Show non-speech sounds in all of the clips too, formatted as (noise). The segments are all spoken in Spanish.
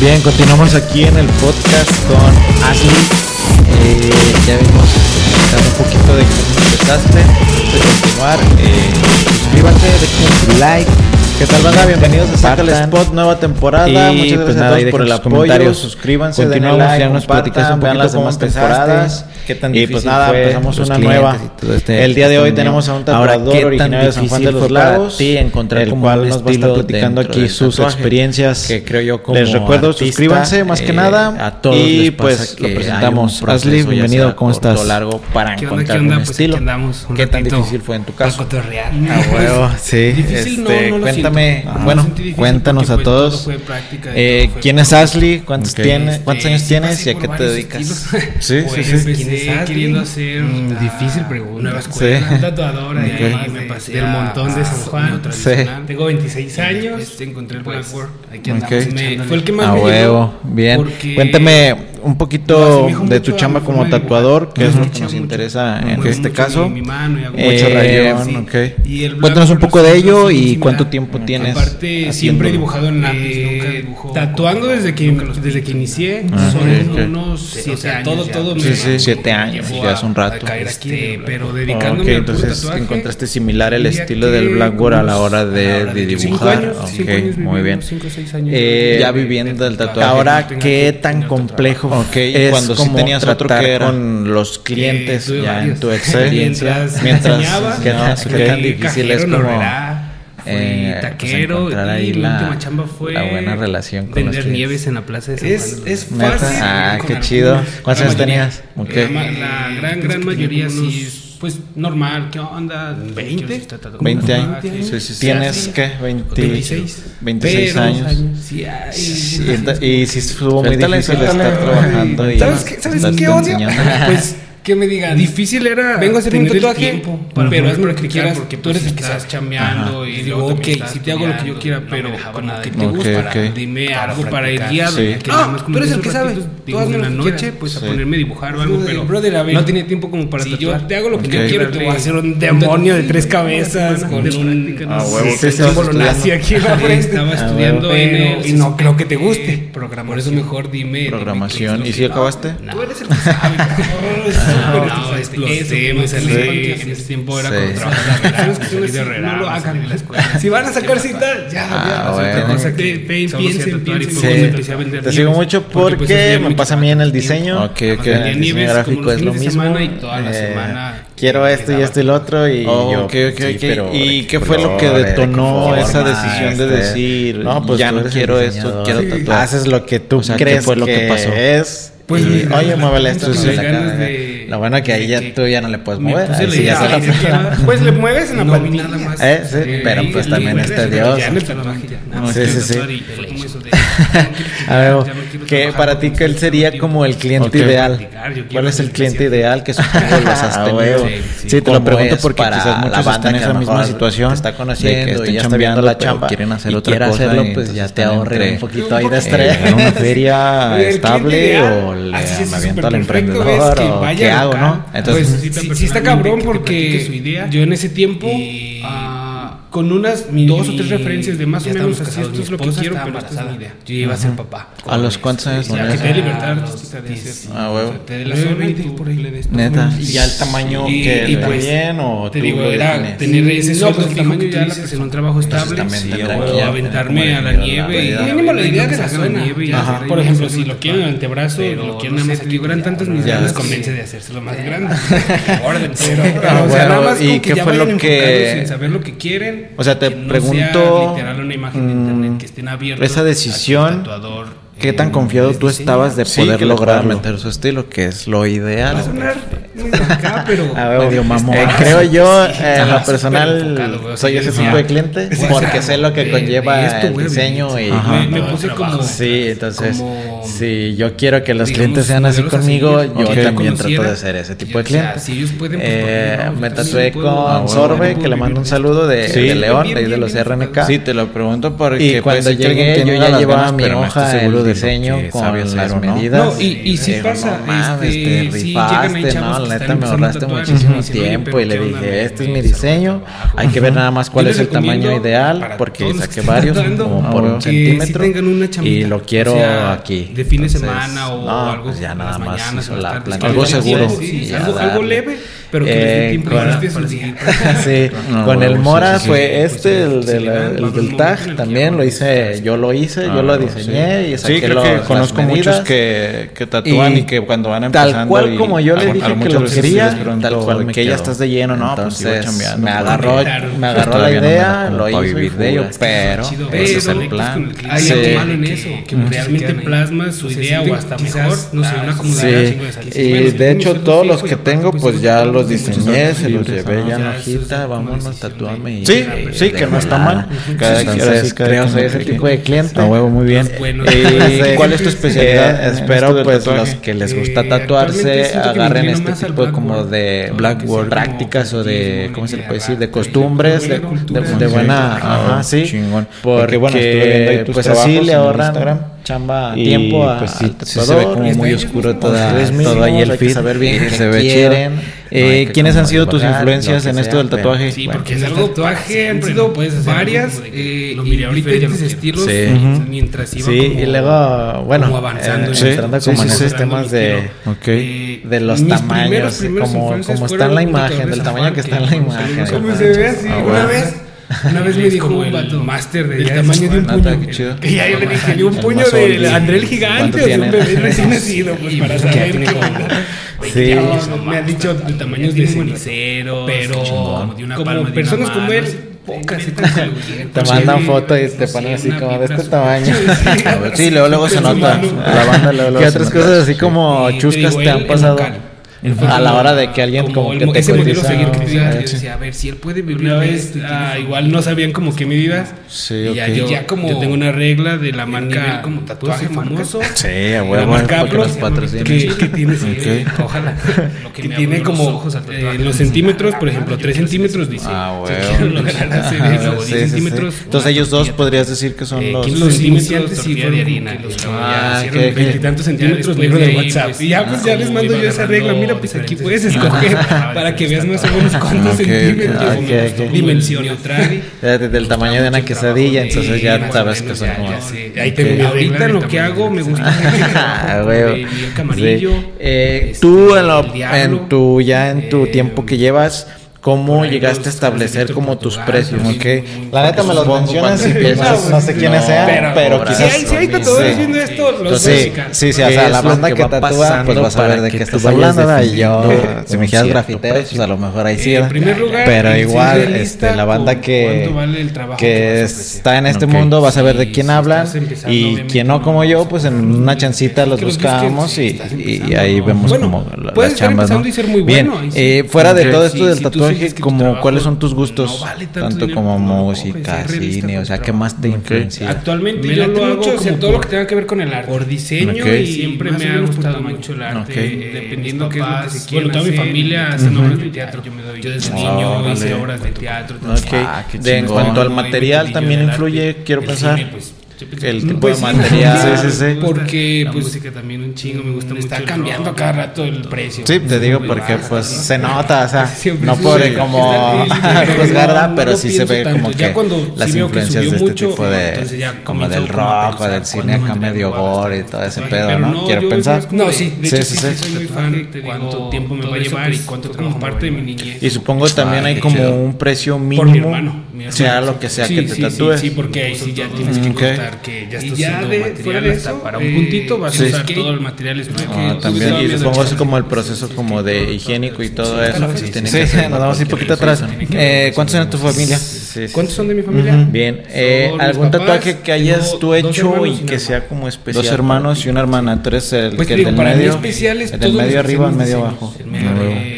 Bien, continuamos aquí en el podcast con Ashley. Eh, ya vimos un poquito de cómo empezaste. antes De continuar, eh, suscríbanse, dejen su like. ¿Qué tal, banda? Bienvenidos a Saca el Spot, nueva temporada. Y, Muchas gracias a todos por el apoyo. Suscríbanse, denle like, ya nos compartan, vean las demás temporadas. ¿Qué tan y pues nada, fue empezamos una nueva. Este el día de hoy tenemos a un tatuador originario de San Juan de los Lagos, ti encontrar el cual nos va a estar platicando aquí sus experiencias. Que creo yo como Les recuerdo, suscríbanse más que eh, nada. A todos y pues lo presentamos. Hazli, bienvenido, ¿cómo estás? largo para ¿Qué encontrar un estilo. ¿Qué tan difícil fue en tu caso? A (laughs) ah, huevo, sí. Este, cuéntame, ah, bueno, cuéntanos a todos. Eh, ¿Quién es Ashley? ¿Cuántos tienes? ¿Cuántos años tienes y a qué te dedicas? Sí, sí, sí egresar queriendo hacer mm, ah, difícil pregunta. Nueva escuela, sí. tatuadora y me pasé del montón a, de ah, San ah, Juan. Sí. Tengo 26 años. Pues, encontré el pues, Blackboard. Aquí. Okay. Me, fue el que más a me huevo. Bien. Cuéntame un poquito de tu chamba como tatuador, que es lo que nos interesa en este caso. Mucho eh, rayón, sí. okay. Cuéntanos un poco de ello y cuánto tiempo tienes. Aparte, siempre he dibujado en lápiz, nunca dibujo. Eh, tatuando desde que, desde que inicié, son unos siete años. Todo, ya. todo siete años, ya hace un rato. Este, pero dedicándome entonces encontraste similar el estilo del Blackboard a la hora de, dibujar. Años, muy bien. Eh, ya viviendo el tatuaje. Ahora, ¿qué tan complejo Ok, es cuando sí tenías otro que era con los clientes ya en tu (laughs) experiencia. Mientras, (laughs) mientras que, (laughs) okay. tan difícil es como... Eh, pues, taquero y la, buena relación con los nieves la plaza de San es, Es fácil. Ah, qué chido. ¿Cuántos años tenías? La, gran gran mayoría sí pues normal, ¿qué onda? ¿20? ¿20 años? ¿Tienes qué? 20, 26. 26 años. años. Sí, ay, y, si estuvo muy difícil ¿sabes qué odio? que me digan. Difícil era. Vengo a hacer un tatuaje, pero hazme lo que quieras. Porque tú eres pues, el que estás chambeando. y digo, ok, pues, si te hago lo que yo quiera, pero como que te gusta, dime algo para ah, el diablo. Ah, tú eres el que sabe. Tú hazme una noche, pues a ponerme a dibujar o algo, pero no tiene tiempo como para tatuar. yo te hago lo que yo quiero, te voy a hacer un demonio de tres cabezas pues, con un símbolo nazi aquí Estaba estudiando y no creo que te guste. Eh, Por eso mejor dime. Programación. ¿Y si acabaste? Tú eres el que sabe no, este, ese me salí en ese tiempo era con. Si van a sacar cita, ya, Te sigo mucho porque pues, pues, me pasa a mí en el diseño. Que eh, el diseño gráfico es lo mismo. Eh, quiero esto y esto y lo otro. Y oh, ¿Y qué fue lo que detonó esa decisión de este. decir, no, pues ya no quiero esto, quiero tatuar? Haces lo que tú crees que fue lo que pasó. es. Pues, y, oye, muévele esto. Sí, ganas de bueno que ahí ya tú ya no le puedes mover. Ahí sí ya la la pues le mueves en la no, más. Eh, sí, pero pues también este Dios. Sí, sí, sí. (laughs) a ver, que para ti, ¿cuál sería como el cliente ideal? ¿Cuál es el cliente ideal que supongo (laughs) los has ah, tenido? Sí, sí. te lo pregunto porque quizás muchos la están en esa misma situación. Está conociendo que estén y está viendo la chamba. Quieren hacer otra cosa. hacerlo, pues ya este, te ahorré un poquito ahí de estrés. Eh, una feria (laughs) estable o le me aviento al emprendedor o qué hago, ¿no? Entonces, sí está cabrón porque yo en ese tiempo con unas mi, dos o tres referencias de más o menos así, esto es lo que quiero, pero esta es mi idea. Yo iba a ser papá. ¿A los cuántos este, años? Ya, que te dé libertad artística de hacer. Ah, huevo. Te dé la zona y tú por ahí le des. Neta. Y ya el tamaño que le pues, bien o te digo, era tener ese no, pues el tamaño ya la en un trabajo estable o aventarme a la nieve. Mínimo la idea de la zona. Por ejemplo, si lo quieren en el antebrazo, lo quieren nada más aquí, duran tantos mis les convence de hacérselo más grande. Orden, pero. O sea, nada más con que ya vayan enfocados sin saber lo que quieren o sea, te pregunto. Mm, esa decisión. ¿Qué tan confiado tú estabas de poder lograr meter su estilo, que es lo ideal? A acá, pero (laughs) ver, medio mamón. Eh, creo yo, sí, eh, lo personal, soy ese tipo de cliente, porque sé lo que conlleva de diseño y me, puse como, sí, entonces como como... Sí, yo quiero que los clientes sean así conmigo. Yo también trato de ser ese tipo de cliente. O sea, si ellos pueden, pues, eh, me tatué con Sorbe, que le mando un saludo de, sí. de León, de, los RNK. Sí, te lo pregunto porque... Cuando pues, llegué, yo ya llevaba mi hoja del diseño con las medidas. No, y si pasa... Este, rifaste, ¿no? La neta me ahorraste muchísimo tiempo y le dije, este es mi diseño. Hay que ver nada más cuál es el tamaño ideal porque saqué varios como por un centímetro y lo quiero aquí de fin de semana o algo. Ya nada más algo seguro. Algo leve pero que les con el eh, Mora fue este, el, del TAG también, lo hice, yo lo hice, yo lo ah, diseñé y saqué Sí, creo que conozco muchos que, que tatúan y, que cuando van empezando... Tal cual como yo le dije que lo quería, tal cual que ya estás de lleno, ¿no? Entonces pues me agarró, me agarró la idea, lo hice y de ello, pero ese es el plan. Hay algo malo en eso, que realmente plasma su idea o hasta mejor, no sé, una comunidad. Sí, y de hecho todos los que tengo pues ya los los diseñé, se los llevé ya en hojita, vámonos, tatuame. Y, sí, eh, sí, que no está mal. Cada sí, sí, sí, creo que soy ese tipo de cliente. A huevo, muy bien. Bueno, ¿Y cuál es tu especialidad? (laughs) Eh, espero pues, pues los que les gusta tatuarse agarren este tipo como de blackboard prácticas o de, ¿cómo se le puede decir? De costumbres, de buena... Ajá, sí. Chingón. Porque bueno, estuve viendo ahí tus Pues así le ahorran chamba a tiempo a, pues sí, se ve como muy oscuro todo ahí el feed. saber bien se ve quieren. Eh, ¿Quiénes han sido tus influencias en esto del tatuaje? Porque es algo tatuaje han sido eh, pues varias eh, diferentes estilos mientras iba sí, bueno avanzando, eh, como en esos temas de eh, de los tamaños, como, como está en la pues, imagen, del tamaño que está en la imagen. Como se ve así una vez una vez (laughs) me dijo un vato, máster del tamaño de un puño. Y ya yo le dije, de un puño de André el Gigante o de un bebé recién (laughs) nacido, pues para pues, saber Sí, me han dicho de tamaños de ceniceros, pero como personas como él pocas. Te mandan fotos y te ponen así como de este tamaño. (laughs) Sí, luego luego se nota. La banda luego luego. ¿Qué otras cosas así como chuscas te han pasado? a la hora de que alguien como, como que te ese modelo seguir que te diga, sí. a ver si él puede vivir una vez, este, ah, igual no sabían como que medidas Sí, y okay. ya, yo, como tengo una regla de la marca nivel como tatuaje famoso. Sí, la marca que, tiene ojalá (laughs) que, tiene como eh, los, los centímetros, por ejemplo, 3 centímetros dice. Ah, güey. centímetros. Entonces ellos dos podrías decir que son los los centímetros de harina. Veintitantos centímetros negro de WhatsApp. Ya pues ya les mando yo esa regla, mira, pues aquí puedes escoger (laughs) para que veas más o menos cuántos ah, centímetros dimensión neutral del tamaño de Ana que quesadilla, entonces ya sabes que son como. Sí. Ahorita lo que hago me gusta mucho. (laughs) Ah, el camarillo. Eh, tú en tu, ya en tu tiempo que llevas. ¿Cómo llegaste a establecer como tus precios? La neta me los mencionas y piensas, no sé quiénes sean, pero, quizás... Si hay, si hay tatuadores esto, los Entonces, Sí, sí, sí, o sea, la banda que, que tatúa, pues vas a ver de qué estás hablando. Y yo, si me dijeras grafitero, pues a lo mejor ahí sí. Pero igual, este, la banda que, que está en este mundo, vas a ver de quién hablan. Y quien no como yo, pues en una chancita los buscamos y ahí vemos como las chambas, ¿no? Bien, fuera de todo esto del tatuaje, como cuáles son tus gustos, tanto, como música, cine, o sea, ¿qué más te influencia? Actualmente yo lo hago mucho, todo lo que tenga que ver con el arte, por diseño y siempre me ha gustado mucho el arte, eh, dependiendo qué es lo que se. Bueno, toda mi familia hace obras de teatro, yo me doy. Yo desde niño hice obras de teatro. En cuanto al material también influye, quiero pensar. Pues, pues, el tipo pues de material. Sí, sí, sí. Porque la pues, música también un chingo me gusta está mucho. Está cambiando rock, cada rato el precio. Sí, te digo porque pues ¿no? se nota, o sea, (laughs) Siempre no podré como juzgarla, (laughs) pues no, pero no sí se ve tanto. como que cuando, las si influencias que de este mucho, tipo de ya como del rock o del cine acá medio gore y todo ese pedo, ¿no? Quiero pensar. No, sí, de hecho sí cuánto tiempo me va a llevar y cuánto como parte de mi niñez. Y supongo pues, también hay como un precio mínimo mi. Sea lo que sea sí, que te sí, tatúes. Sí, sí, porque ahí sí ya tienes que mm, okay. contar que ya estás ya haciendo de, material eso, para un eh, puntito, vas a usar todo el material. Es ah, también, y supongo es como el proceso como de higiénico y todo eso. Sí, nos vamos un poquito atrás. Eh, ¿Cuántos eran tu familia? Sí, sí. ¿Cuántos son de mi familia? Bien, eh, Son ¿algún papás, tatuaje que hayas tú hecho y y que sea como especial? Dos hermanos y una hermana. Tú eres el Pues que te el digo, del para mí medio. especiales el del medio los arriba, el medio abajo. El medio,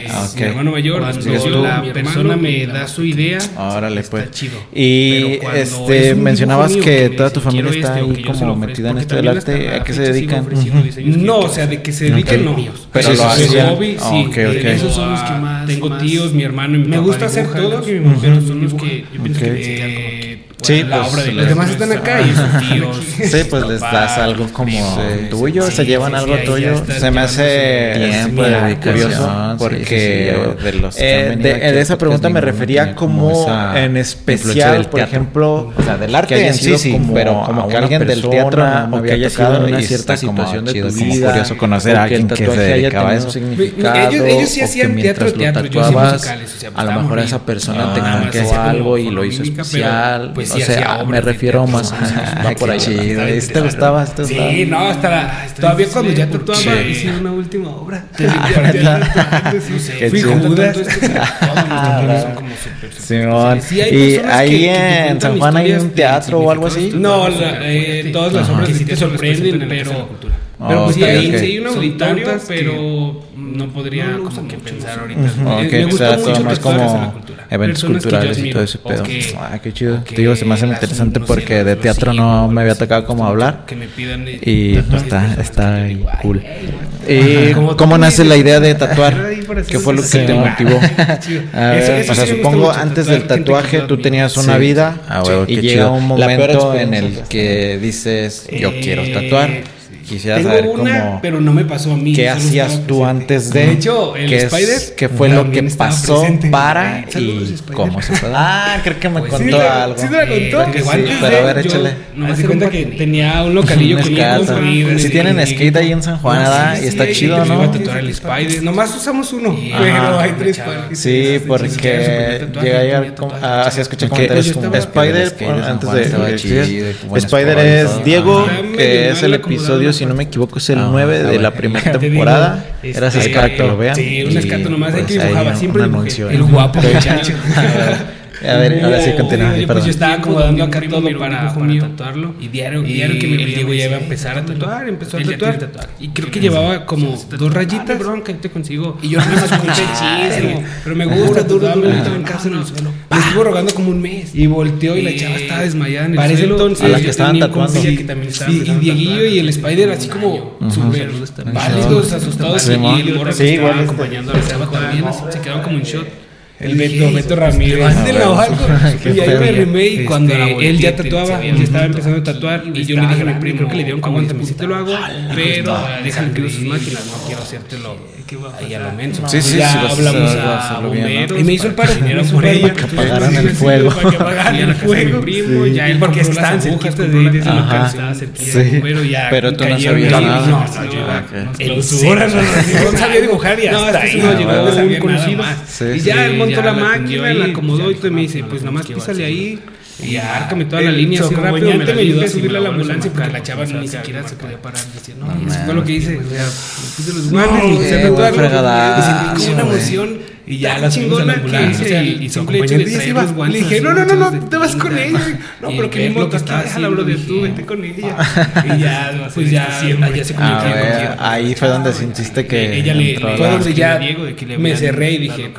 Ah, ah, ok. Mi hermano mayor, Cuando tú, la persona me da su idea. Órale, pues. chido. Y Pero es este un mencionabas que toda tu familia "Quiero está este", o ahí como metida en esto del arte. ¿A qué se dedican? No, o sea, de que se dediquen no. Pero Eso lo es Ah, sí. Esos son los que más- Tengo tíos, mi hermano y mi Me gusta hacer todo, creo que okay. sí, pues, Los demás están acá y sus tíos. sí, pues les das algo como tuyo, se llevan algo tuyo. Se me hace tiempo curioso porque de, los eh, de, eh, esa pregunta me refería como en especial, por ejemplo, del arte en sí, pero como que alguien del teatro que haya sido una cierta situación de tu vida. curioso conocer a alguien que se dedicaba a eso. Ellos sí hacían teatro, teatro, yo musicales. Pues, a lo mejor esa persona te contó algo y lo hizo especial. Pues o sea, me refiero más por ahí. Este, te gustaba. Sí, no, hasta todavía cuando ya tú una última obra. Fui Judas. Este, (laughs) ah, Simón. ¿Y ahí en San Juan hay un teatro o algo así? No, todas las obras ah, pues sí te sorprenden, pero... Sí, un auditorio, pero no podría como que pensar ahorita. Me mucho como eventos culturales y todo ese pedo. Okay, ah, qué chido. Okay, Te digo, se me hace interesante porque de teatro no me había tocado como hablar. Que me pidan y pues está, está cool. ¿Y cómo nace la idea de tatuar? (laughs) ¿Qué fue lo que te motivó? (laughs) o sea, supongo antes del tatuaje tú tenías una vida y llega un momento en el que dices, yo quiero tatuar Quisiera Tengo saber una, cómo, pero no me pasó a mí. ¿Qué hacías tú antes de? De hecho, el ¿qué Spider. Es, ¿Qué fue lo que pasó presente. para saludos, y Spider. cómo se fue? Ah, creo que me pues contó sí, algo. Sí, me eh, contó. Que sí, pero a ver, échale. No me di cuenta que tenía un localillo que iba a Si tienen skate ahí en San Juan, y está chido, ¿no? Iba a tatuar el Spider. Nomás usamos uno, pero hay tres Sí, porque llega a llegar. Ah, sí, escuché comentarios como Spider. Antes de. Spider es Diego, que es el episodio si no me equivoco, es el ah, 9 ah, de la primera (laughs) temporada. Digo, Gracias este, para lo vean. Sí, un escato nomás. Pues, que dibujaba, siempre un anuncio, el, (laughs) el guapo. (laughs) A ver, ahora sí continúa. Pues yo estaba acomodando acá todo para, para, para tatuarlo. Y diario, y diario que me el Diego ya iba a empezar a tatuar, empezó a tatuar. tatuar. Y creo que llevaba como dos rayitas. Ah, bronca, te consigo. Y yo no me escuché chismo. Pero me gusta, duro, duro, en casa en el suelo. Me estuvo rogando como un mes. Y volteó y la chava estaba desmayada en el Parece entonces. A las que estaban tatuando. Y Dieguillo y el Spider así como súper válidos, asustados. Y el morro que estaba acompañando a la chava también, se quedaron como en shot. El Beto, Ramírez. Y ahí me y cuando él ya tatuaba, él estaba empezando a tatuar y yo le dije a mi primo, creo que le dieron si te lo hago, pero déjale que sus máquinas, no quiero hacértelo lo menos. Sí, sí, ya hablamos a bomberos. Y me hizo el paro. que apagaran el fuego. Que apagaran el fuego. porque están cerquita de pero tú no sabías nada. No, no, no sabía dibujar y hasta ahí. No. Y ya el la máquina, la acomodó y todo me dice, pues nada más písale ahí. Y árcame toda la línea así rápido. Me ayudó a subirla a la ambulancia porque la chava ni siquiera se podía parar. Decía, no, eso fue lo que hice. O me puse los guantes y se sentí como una emoción y ya las fuimos a la ambulancia y, y, y su se iba. Le dije, no, no, no, no, te vas con ella. No, pero que mi moto está, déjala, bro, de tú, vete con ella. Y ya, pues ya, ya se comunicó. Ahí fue donde sentiste que... Ella le... Fue donde ya me cerré y dije,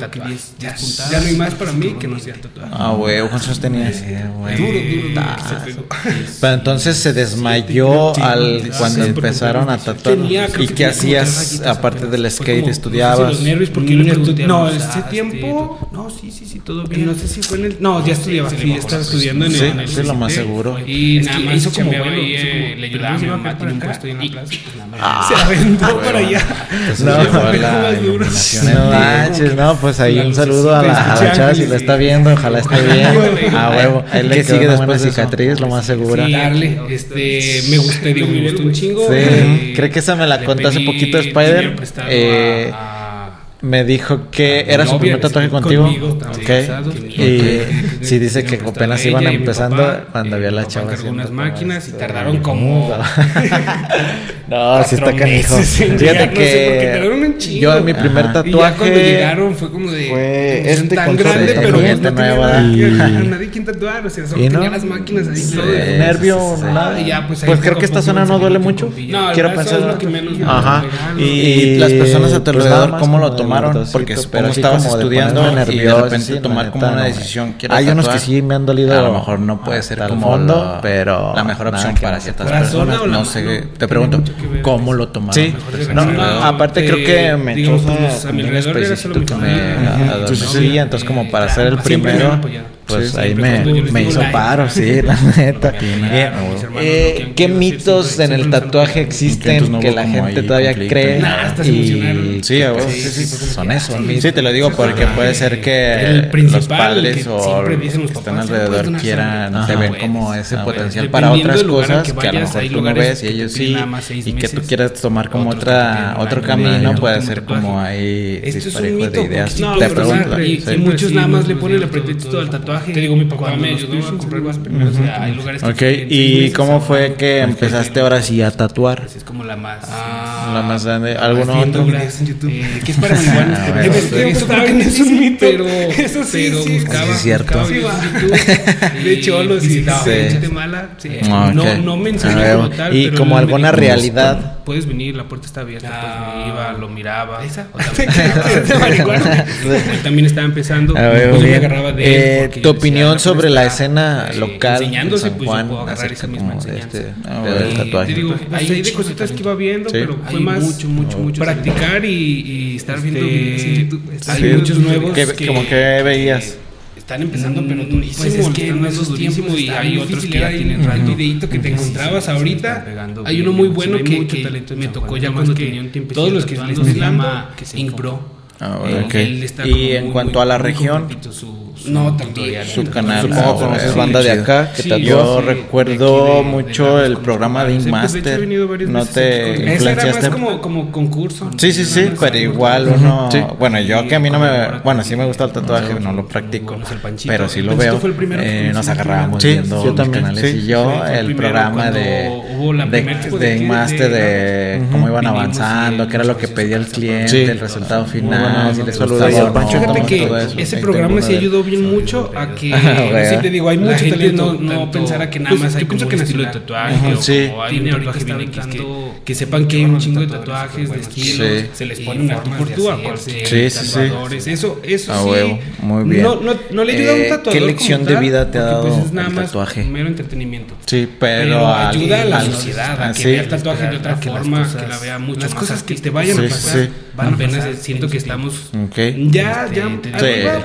ya no hay más para mí que no sea tatuaje. Ah, güey, ¿cuántos tenías? Duro, duro. Pero entonces se desmayó al cuando empezaron a tatuar. ¿Y qué hacías aparte del skate? ¿Estudiabas? No, pues, estudiaste tiempo? No, sí, sí, sí, todo bien. No sé si fue en el. No, ya estudiaba, sí, estaba estudiando en el. Sí, es lo más seguro. Y nada más hizo como bueno, le ayudaba a mi mamá, tiene un puesto ahí en la plaza. Pues, se aventó ah, para allá. No manches, no, pues ahí un saludo a la chava si la está viendo, ojalá esté bien. (laughs) A huevo. Él le sigue después cicatriz, lo más seguro. Darle, este, me este, gustó, digo, me gustó un chingo. Sí, eh, creo que esa me la contaste hace poquito Spider. Eh, me dijo que ah, era su primer tatuaje contigo. Conmigo, okay. y dice que apenas iban empezando cuando había la chava. máquinas y tardaron como. (laughs) no, sí está canijo. Fíjate que yo mi primer tatuaje. Fue este grande, pero no o las nada. Pues, pues creo que esta zona no duele mucho. Quiero pensar. Ajá. Y las personas a tu alrededor, ¿cómo lo toman? tomaron porque estabas estudiando de nervioso, y de repente tomar como una decisión. Quiero Hay tatuar. que sí me han dolido. A lo mejor no puede ser como fondo, pero la mejor opción para ciertas personas. No sé, te pregunto, ¿cómo lo tomaron? Aparte creo que me un especificito que me... Sí, entonces como para ser el primero pues ahí me, me hizo paro, sí, la neta. Eh, ¿Qué mitos en el tatuaje existen que la gente todavía cree? Y sí, sí, son eso. Sí, te lo digo porque puede ser que los padres o los que están alrededor quieran, te ven como ese potencial para otras cosas que a lo mejor tú no ves y ellos sí, y que tú quieras tomar como otra otro camino, puede ser como ahí disparejo de ideas. Te pregunto. Y muchos nada más le ponen el pretexto al tatuaje. Te digo, mi papá me ayudó a comprar más Hay lugares Ok, ¿y cómo fue que empezaste ahora sí a tatuar? Es como la más... La más grande. ¿Alguno otro? Eh, que es para marihuana. Eso es mito. Pero, (laughs) eso sí, pero buscaba, es cierto. (laughs) de cholos y de mala. No, no mencioné como tal. Y como alguna realidad. Puedes venir, la puerta está abierta. Pues iba, lo miraba. ¿Esa? (laughs) También estaba empezando. Pues me agarraba de eh, Tu opinión sobre la escena local de San pues, Juan acerca como de este tatuaje. Hay de cositas que iba viendo, pero fue más mucho, mucho, mucho practicar y estar viendo este, Hay muchos nuevos como que veías están empezando, pero mm, durísimo. Pues es que en esos tiempos y hay otros que ya tienen un videito que te encontrabas ahorita. Hay uno muy bueno que, me tocó ya cuando tenía un tiempo. Todos los que les llama Inkbro. Ah, okay. y en cuanto a la región, no, también. Su canal, supongo conoces banda de acá. Que sí, yo recuerdo mucho el programa de Inmaster. No te influenciaste. Era como, como concurso. Sí, sí, sí, pero igual uno. Bueno, yo que a mí no me. Bueno, sí me gusta el tatuaje, no lo practico. Pero sí lo veo. Eh, nos agarrábamos viendo los canales y yo el programa de. De Inmaster, de cómo iban avanzando, qué era lo que pedía el cliente, el resultado final. Si les gustaba. Fíjate que ese programa sí ayudó bien mucho a que, (laughs) sí te digo, hay mucho talento, no, no pensar a que nada pues, más hay como un estilo de tatuaje o, hay un tatuaje bien X que, que sepan que hay un chingo de tatuajes de estilo, se les pone un tú por tú a cualquier tatuadores, eso, eso sí, muy bien. No, le ayuda a un eh, tatuador ¿Qué lección de vida te ha dado pues es nada el tatuaje? Más mero entretenimiento. Sí, pero ayuda a la sociedad a que vea el tatuaje de otra forma, que la vea muchas cosas que te vayan a pasar apenas siento que estamos ya, ya,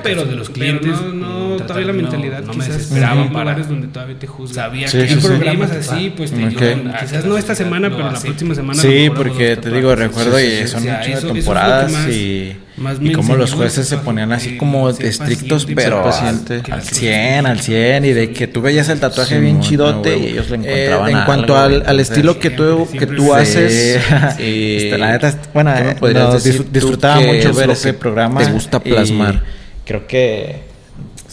pero de los clientes, no, todavía la mentalidad no me desesperaba para lugares donde todavía te juzgan. Sabía que hay programas así, pues te quizás no esta semana, pero la próxima semana. Sí, porque te digo, recuerdo y son muchas temporadas y y como los jueces se ponían así como estrictos, pero al 100, al 100, y de que tú veías el tatuaje bien chidote y ellos le eh, encontraban En cuanto al, al estilo que tú, que tú haces, (laughs) y la neta, bueno, disfrutaba mucho ver ese programa. Te gusta plasmar. Creo que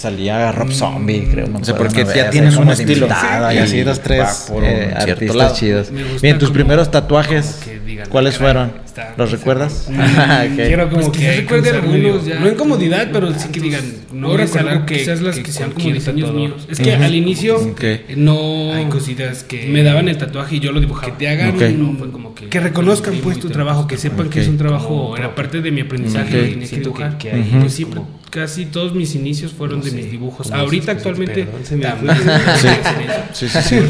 salía Rob Zombie, creo. No sé, porque ya tienes un estilo. y así dos, tres eh, artistas chidos. Bien, tus primeros tatuajes, ¿cuáles fueron? ¿Los recuerdas? (laughs) Quiero como pues que recuerde algunos No en comodidad, pero sí que digan, no es algo que quizás las que, sean como diseños míos. Es que al inicio no hay cositas que me daban el tatuaje y yo lo dibujaba. Que te hagan como que, que reconozcan pues tu trabajo, que sepan que es un trabajo, era parte de mi aprendizaje, que dibujar. Pues siempre casi todos mis inicios fueron de mis dibujos. Ahorita actualmente (laughs) Sí, sí, sí.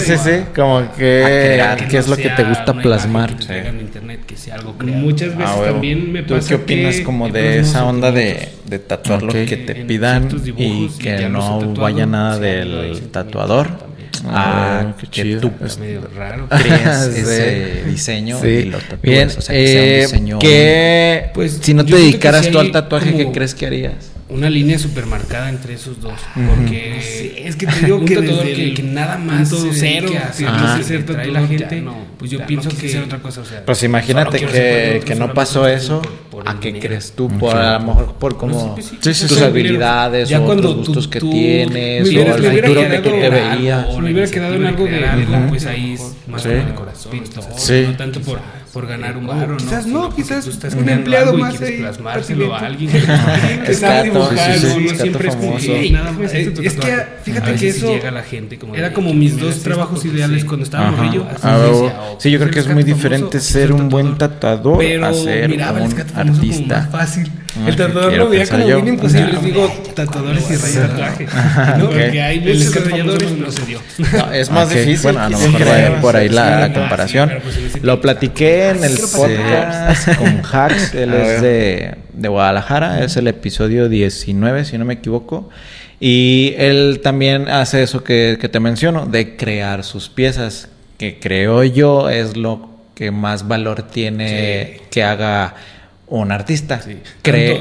Sí, sí, como que qué es lo que te gusta plasmar. En internet que sea algo creado. Muchas veces ah, también me pasa ¿Tú qué opinas como de esa onda de, de tatuar lo que te pidan y que no vaya nada del tatuador? Ah, qué chido. Tú es medio raro. crees ese (laughs) diseño sí. y lo tatúas. Bien, o sea, que sea un eh, diseño. Que, pues, si no te dedicaras tú al tatuaje, ¿qué crees que harías? Una línea súper marcada entre esos dos. Porque es que te digo que, desde que, que, nada más punto cero que hacer trae la gente, no, pues yo pienso que otra cosa. O sea, pues imagínate que, que no pasó eso. ¿A qué crees tú? Por, a lo mejor por como tus habilidades o los gustos que tienes o el futuro que tú te veías. Me hubiera quedado en algo de algo, pues ahí es más con el corazón. No tanto por por ganar un bar, ¿no? Quizás no, quizás tú estás un empleado más quieres ahí, plasmárselo a alguien que sabe dibujar, no siempre es como nada más. Es que fíjate que eso llega la gente era como mis dos trabajos ideales cuando estaba morrillo. Ah, sí, yo creo que es muy diferente ser un buen tatuador a ser un artista. Fácil. El tatuador lo veía como bien imposible. Les digo tatuadores y rayas tatuaje. (laughs) Porque hay veces que rayadores no se dio. Es más difícil. Bueno, a lo mejor va por ahí la comparación. Pues, lo platiqué en el podcast (laughs) con Hacks. Él es de, de Guadalajara. Es el episodio 19, si no me equivoco. Y él también hace eso que, que te menciono, de crear sus piezas, que creo yo es lo que más valor tiene que haga un artista.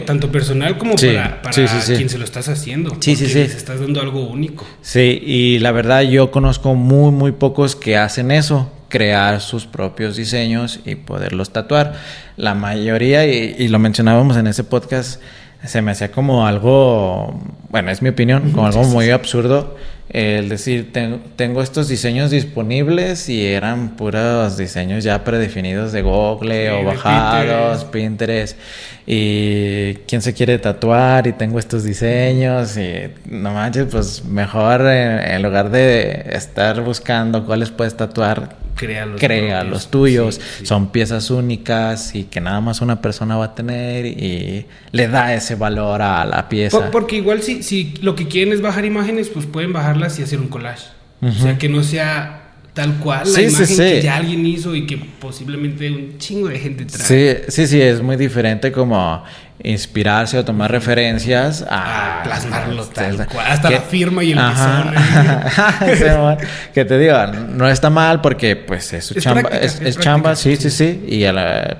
Tanto, personal como para, quien se lo estás haciendo. Sí, sí, sí. Les estás dando algo único. Sí, y la verdad yo conozco muy, muy pocos que hacen eso, crear sus propios diseños y poderlos tatuar. La mayoría, y, lo mencionábamos en ese podcast, se me hacía como algo, bueno, es mi opinión, como algo muy absurdo el decir, tengo, estos diseños disponibles y eran puros diseños ya predefinidos de Google o bajados, Pinterest. Y quién se quiere tatuar y tengo estos diseños y no manches, pues mejor en lugar de estar buscando cuáles puedes tatuar, crea los, tuyos. Son piezas únicas y que nada más una persona va a tener y le da ese valor a la pieza. porque igual si, si lo que quieren es bajar imágenes, pues pueden bajarlas y hacer un collage. O sea, que no sea tal cual la imagen que ya alguien hizo y que posiblemente un chingo de gente trae. Sí, sí, sí, es muy diferente como inspirarse o tomar referencias a, plasmarlo tal cual, hasta la firma y el (laughs) que te digo, no está mal porque pues es su chamba, es, chamba, sí, sí, sí, y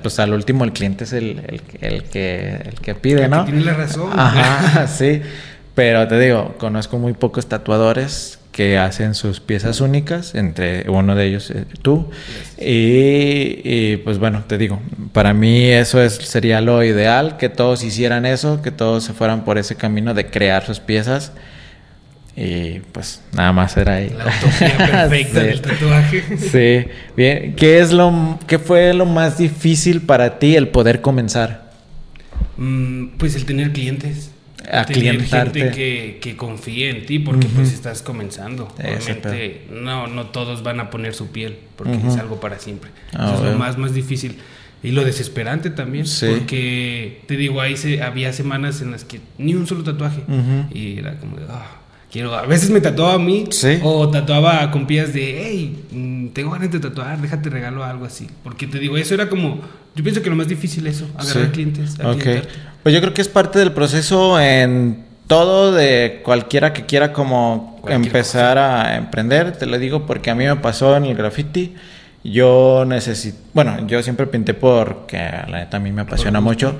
pues al último el cliente es el, el, que el que pide, ¿no? tiene la razón. Ajá, (laughs) sí. Pero te digo, conozco muy pocos tatuadores que hacen sus piezas únicas, entre uno de ellos eh, tú. Y, pues bueno, te digo, para mí eso es, sería lo ideal, que todos hicieran eso, que todos se fueran por ese camino de crear sus piezas. Y pues nada más era ahí. La utopía perfecta del (laughs) tatuaje. Sí, bien. ¿Qué, es lo, ¿Qué fue lo más difícil para ti el poder comenzar? Mm, pues el tener clientes a tener gente que, que, confíe en ti porque pues estás comenzando. Obviamente no, no todos van a poner su piel porque es algo para siempre. Ah, Eso es lo más, más difícil. Y lo desesperante también, porque te digo, ahí se, había semanas en las que ni un solo tatuaje. Y era como, ah, quiero. A veces me tatuaba a mí, o tatuaba con pies de, hey, mm, tengo ganas de tatuar, déjate regalo algo así. Porque te digo, eso era como, yo pienso que lo más difícil es eso, agarrar clientes. Pues yo creo que es parte del proceso en todo de cualquiera que quiera como empezar a emprender, te lo digo porque a mí me pasó en el graffiti. Yo necesito, bueno, yo siempre pinté porque la neta a mí me apasiona mucho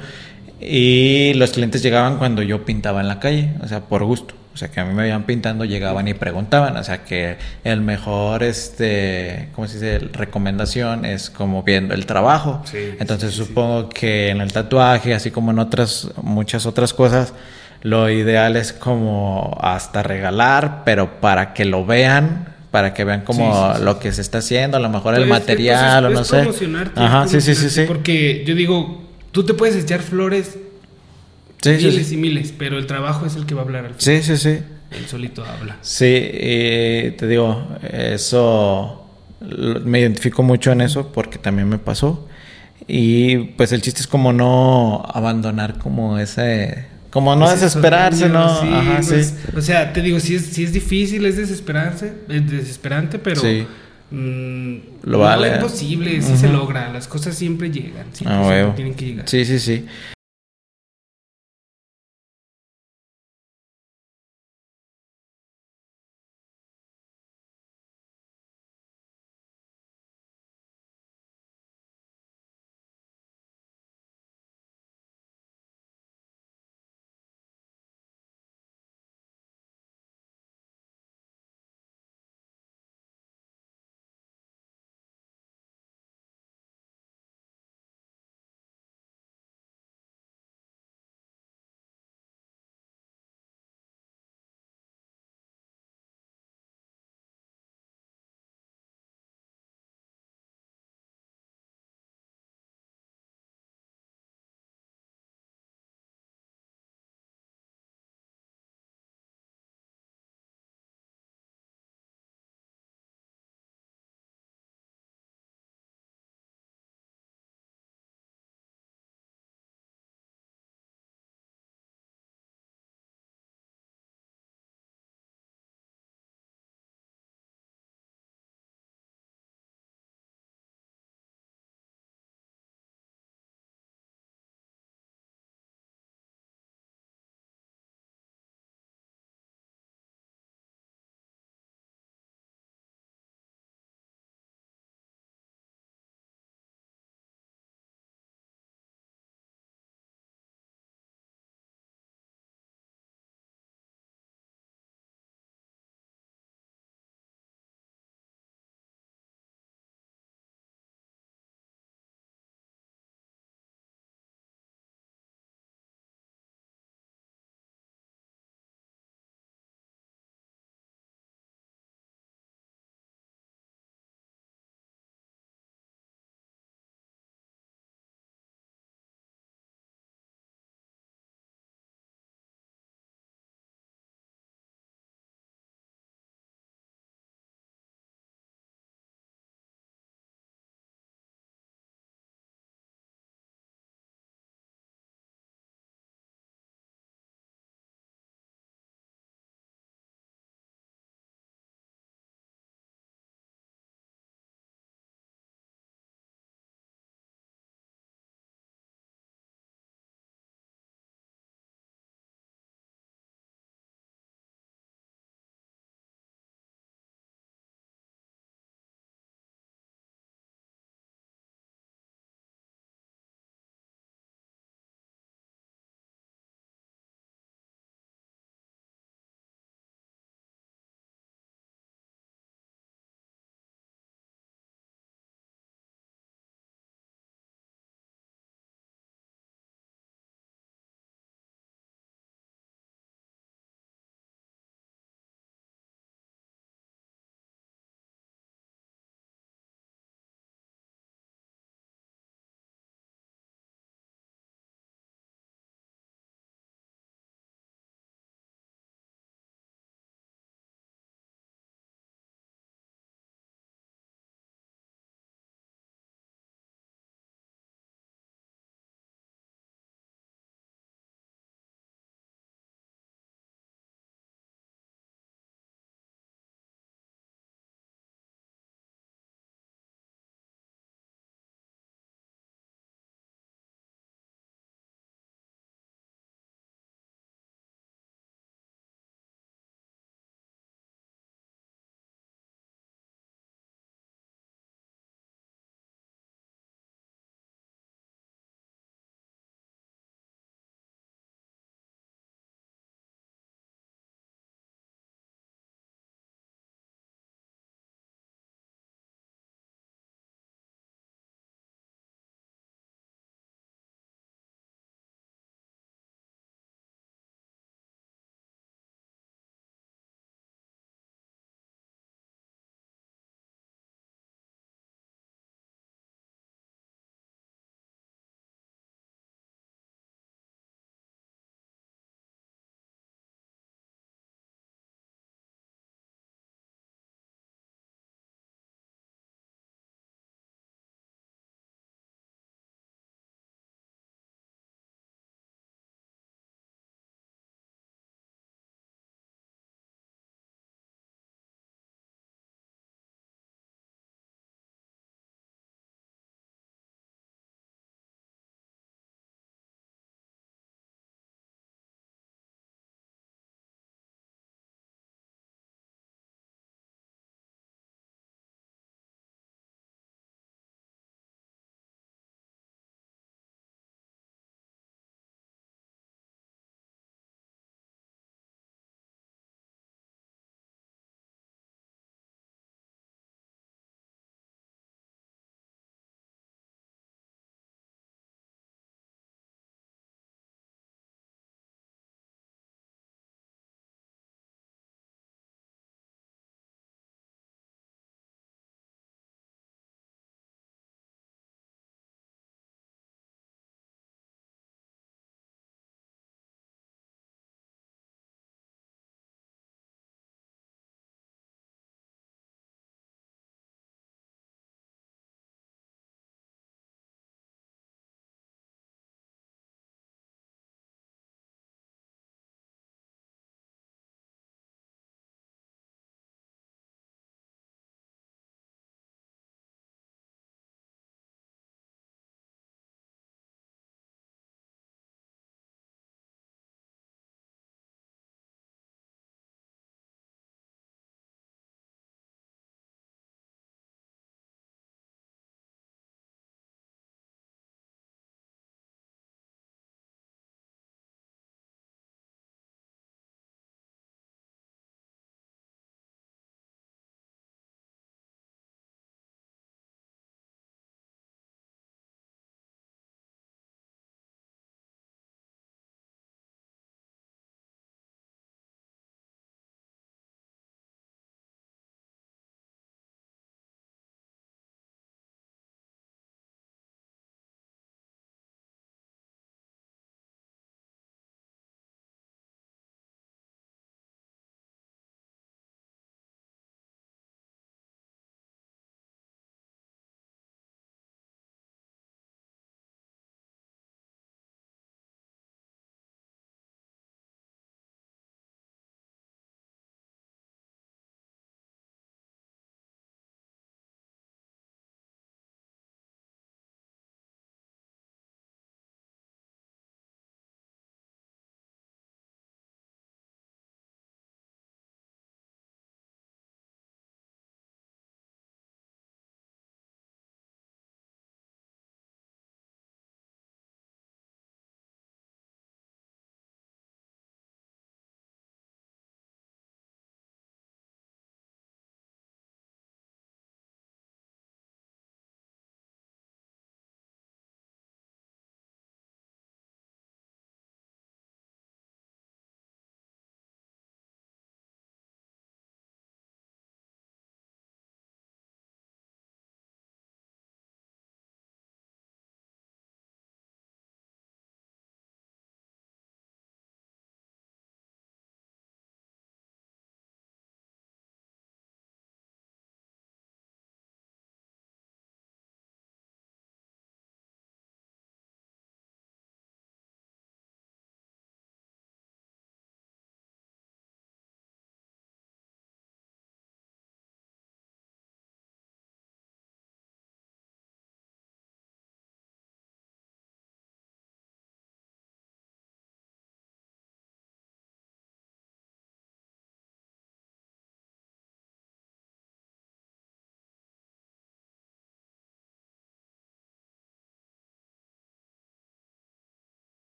y los clientes llegaban cuando yo pintaba en la calle, o sea, por gusto. O sea, que a mí me iban pintando, llegaban y preguntaban. O sea, que el mejor, este, ¿cómo se dice? Recomendación es como viendo el trabajo. Entonces supongo que en el tatuaje, así como en otras, muchas otras cosas, lo ideal es como hasta regalar, pero para que lo vean, para que vean como lo que se está haciendo, a lo mejor el pues, material o no sé. Ajá, sí, sí, sí, sí. Porque yo digo, tú te puedes echar flores miles y miles, pero el trabajo es el que va a hablar al final. Sí, sí, sí. Él solito habla. Sí, te digo, eso me identifico mucho en eso porque también me pasó. Y pues el chiste es como no abandonar como ese como no desesperarse, ¿no? Ajá, pues, sí. O sea, te digo, si es, si es difícil, es desesperarse, es desesperante, pero mm, Lo vale. no es posible, sí se logra, las cosas siempre llegan, siempre, ah, tienen que llegar. Sí, sí, sí.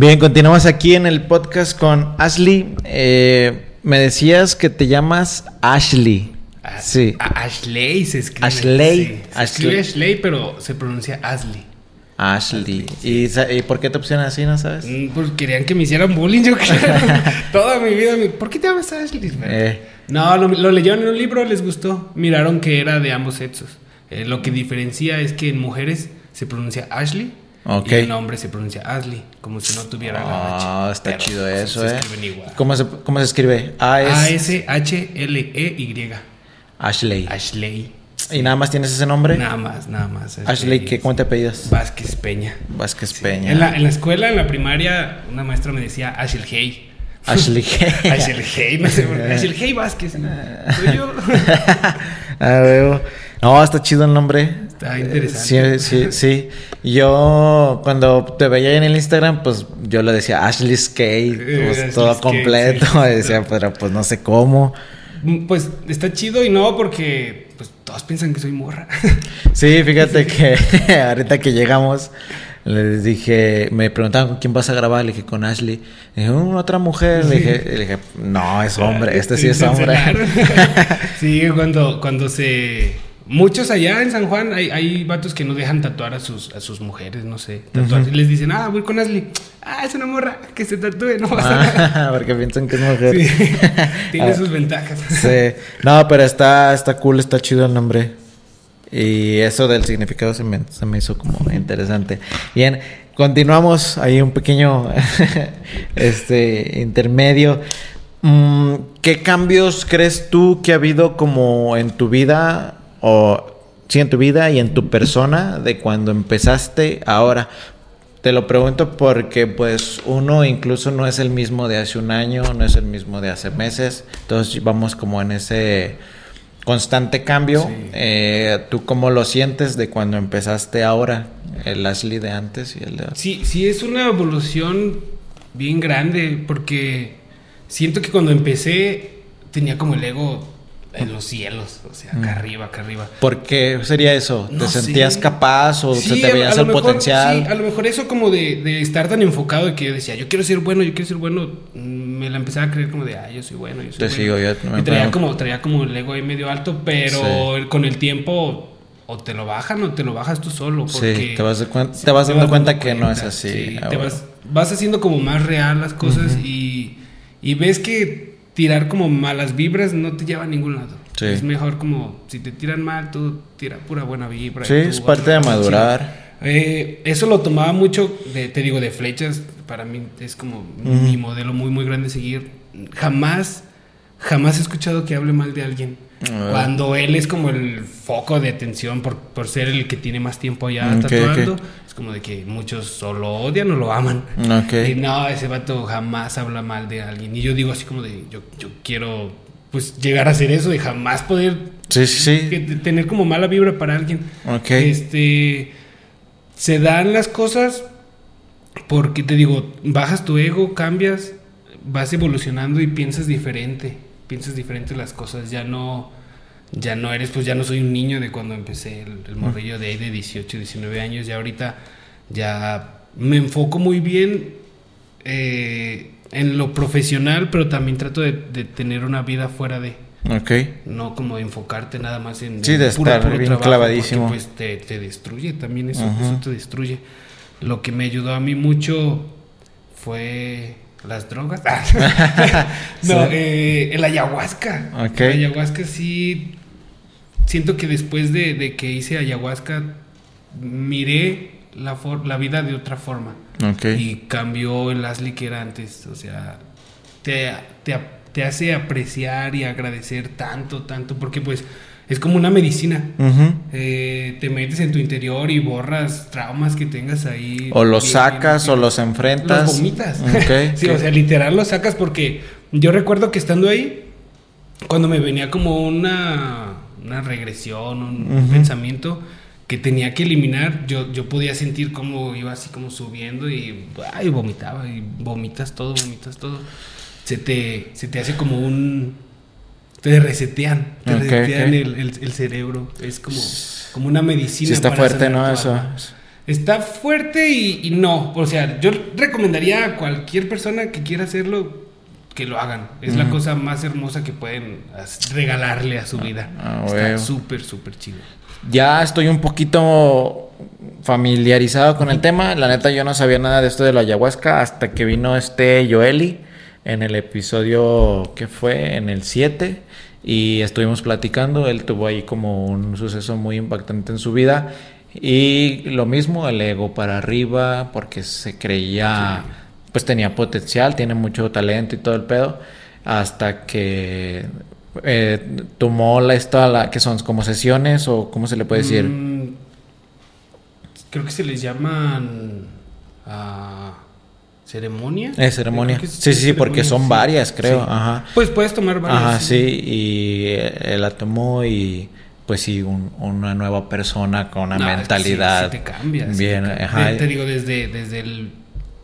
Bien, continuamos aquí en el podcast con Ashley. Eh, me decías que te llamas Ashley. sí. Ashley se escribe. Ashley. Se escribe Ashley, pero se pronuncia Ashley. Ashley. ¿Y, por qué te pusieron así, no sabes? Mm, porque querían que me hicieran bullying, yo creo. (laughs) (laughs) Toda mi vida. ¿Por qué te llamas Ashley? Eh. No, lo, leyeron en un libro, les gustó. Miraron que era de ambos sexos. Eh, lo que diferencia es que en mujeres se pronuncia Ashley. Y en hombre se pronuncia Ashley, como si no tuviera la H. Ah, está chido eso, ¿eh? ¿Cómo se, ¿Cómo se escribe? A-S-H-L-E-Y. Ashley. Ashley. ¿Y nada más tienes ese nombre? Nada más, nada más. Ashley, ¿qué, ¿cómo te apellidas? Vázquez Peña. Vázquez Peña. En la, en la, escuela, en la primaria, una maestra me decía Ashley (laughs) Ashley Hay. Ashley Hey, no sé Ashley Hey Vázquez. (laughs) Soy yo. (laughs) ah, veo. No, está chido el nombre. Está interesante. Sí, sí, sí. Yo, cuando te veía en el Instagram, pues yo le decía Ashley Skate, eh, pues, todo completo. (laughs) decía, pero pues no sé cómo. Mm, pues está chido y no porque pues todos piensan que soy morra. (laughs) Sí, fíjate que (laughs) ahorita que llegamos les dije, me preguntaban con quién vas a grabar, le dije con Ashley. Le dije, otra mujer. Le dije, le dije, no, es hombre, este sí es hombre. sí, cuando, cuando se Muchos allá en San Juan hay, hay vatos que no dejan tatuar a sus, a sus mujeres, no sé. Tatuar. Les dicen, ah, voy con Ashley. Ah, es una morra que se tatúe, no pasa (laughs) nada. porque piensan que es mujer. Sí. (laughs) Tiene ah. sus ventajas. sí. No, pero está, está cool, está chido el nombre. Y eso del significado se me, se me hizo como interesante. Bien, continuamos. Hay un pequeño (laughs) este intermedio. Mm, ¿Qué cambios crees tú que ha habido como en tu vida o sí en tu vida y en tu persona de cuando empezaste ahora. Te lo pregunto porque pues uno incluso no es el mismo de hace un año, no es el mismo de hace meses, entonces vamos como en ese constante cambio. Eh, ¿Tú cómo lo sientes de cuando empezaste ahora, el Ashley de antes y el de ahora? Sí, sí es una evolución bien grande porque siento que cuando empecé tenía como el ego en los cielos, o sea, acá mm. arriba, acá arriba. ¿Por qué sería eso? ¿Te sentías capaz o se te veías el potencial? Sí, a lo mejor eso como de, estar tan enfocado de que yo decía, yo quiero ser bueno, yo quiero ser bueno, me la empezaba a creer como de, ah, yo soy bueno, yo soy te Sigo, yo y traía como, traía como el ego ahí medio alto, pero con el tiempo o te lo bajan o te lo bajas tú solo. Porque sí, te vas, te vas dando cuenta, que no es así. te vas, vas haciendo como más real las cosas y, y ves que tirar como malas vibras no te lleva a ningún lado. Es mejor como si te tiran mal, tú tira pura buena vibra. Sí, es parte de madurar. Eh, eso lo tomaba mucho, de, te digo, de flechas. Para mí es como mi modelo muy, muy grande seguir. Jamás, jamás he escuchado que hable mal de alguien. Ah. Cuando él es como el foco de atención por, por ser el que tiene más tiempo allá tatuando, es como de que muchos solo odian o lo aman. Y no, ese vato jamás habla mal de alguien. Y yo digo así como de, yo, yo quiero pues llegar a hacer eso, de jamás poder sí, sí, tener como mala vibra para alguien. Este, se dan las cosas porque te digo, bajas tu ego, cambias, vas evolucionando y piensas diferente, piensas diferente las cosas, ya no ya no eres, pues ya no soy un niño de cuando empecé el, morrillo de ahí de 18, 19 años, ya ahorita ya me enfoco muy bien eh, en lo profesional, pero también trato de, tener una vida fuera de. Ok. No como enfocarte nada más en. Sí, de estar bien clavadísimo. pues te, destruye también eso, eso te destruye. Lo que me ayudó a mí mucho fue las drogas. (laughs) no, eh, el ayahuasca. Okay. El ayahuasca sí. Siento que después de, de que hice ayahuasca, miré la, la vida de otra forma. Y cambió el Ashley que era antes. O sea, te, te, hace apreciar y agradecer tanto, tanto, porque pues es como una medicina. Eh, te metes en tu interior y borras traumas que tengas ahí. O los sacas o los enfrentas. Los vomitas. (laughs) sí, o sea, literal los sacas porque yo recuerdo que estando ahí, cuando me venía como una, una regresión, un pensamiento, que tenía que eliminar, yo, yo podía sentir cómo iba así como subiendo y, ay, vomitaba y vomitas todo, vomitas todo. Se te, se te hace como un... Te resetean, te resetean El, el, cerebro. Es como, como una medicina. está fuerte, ¿no? Eso. Está fuerte y, no. O sea, yo recomendaría a cualquier persona que quiera hacerlo que lo hagan. Es la cosa más hermosa que pueden regalarle a su vida. Ah, Está súper, súper chido. Ya estoy un poquito familiarizado con el tema. La neta, yo no sabía nada de esto de la ayahuasca hasta que vino este Joeli en el episodio que fue en el 7 y estuvimos platicando. Él tuvo ahí como un suceso muy impactante en su vida y lo mismo, el ego para arriba, porque se creía, pues tenía potencial, tiene mucho talento y todo el pedo, hasta que eh, tomó la esta, la, que son como sesiones o cómo se le puede decir. Mm, creo que se les llaman uh, ceremonia. Eh, ceremonia. sí, sí, sí, porque son varias, creo. Ajá. Pues puedes tomar varias. Ajá, sí, y él la tomó y pues sí, una nueva persona con una mentalidad. te cambias. Bien, Te, digo, desde, desde el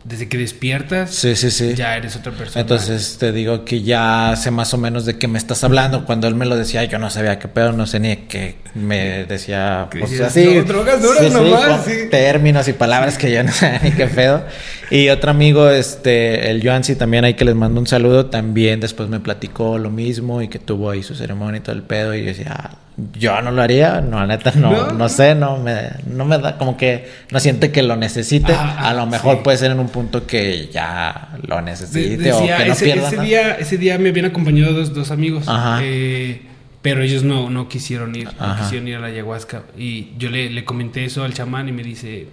desde que despiertas, sí, sí, sí. ya eres otra persona. Entonces te digo que ya sé más o menos de qué me estás hablando. Cuando él me lo decía, yo no sabía qué pedo, no sé ni qué me decía. Pues, así, drogas duras nomás, términos y palabras que yo no sé ni qué pedo. Y otro amigo, este, el Joansi, también hay que les mando un saludo. También después me platicó lo mismo y que tuvo ahí su ceremonia y todo el pedo. Y yo decía, ah, yo no lo haría, no, neta, no, no, sé, no me, no me da, como que no siente que lo necesite. a lo mejor puede ser en un punto que ya lo necesite o que no ese, pierda ese día, ese día me habían acompañado dos, dos amigos, eh, pero ellos no, no quisieron ir, no quisieron ir a la ayahuasca. Y yo le, le comenté eso al chamán y me dice,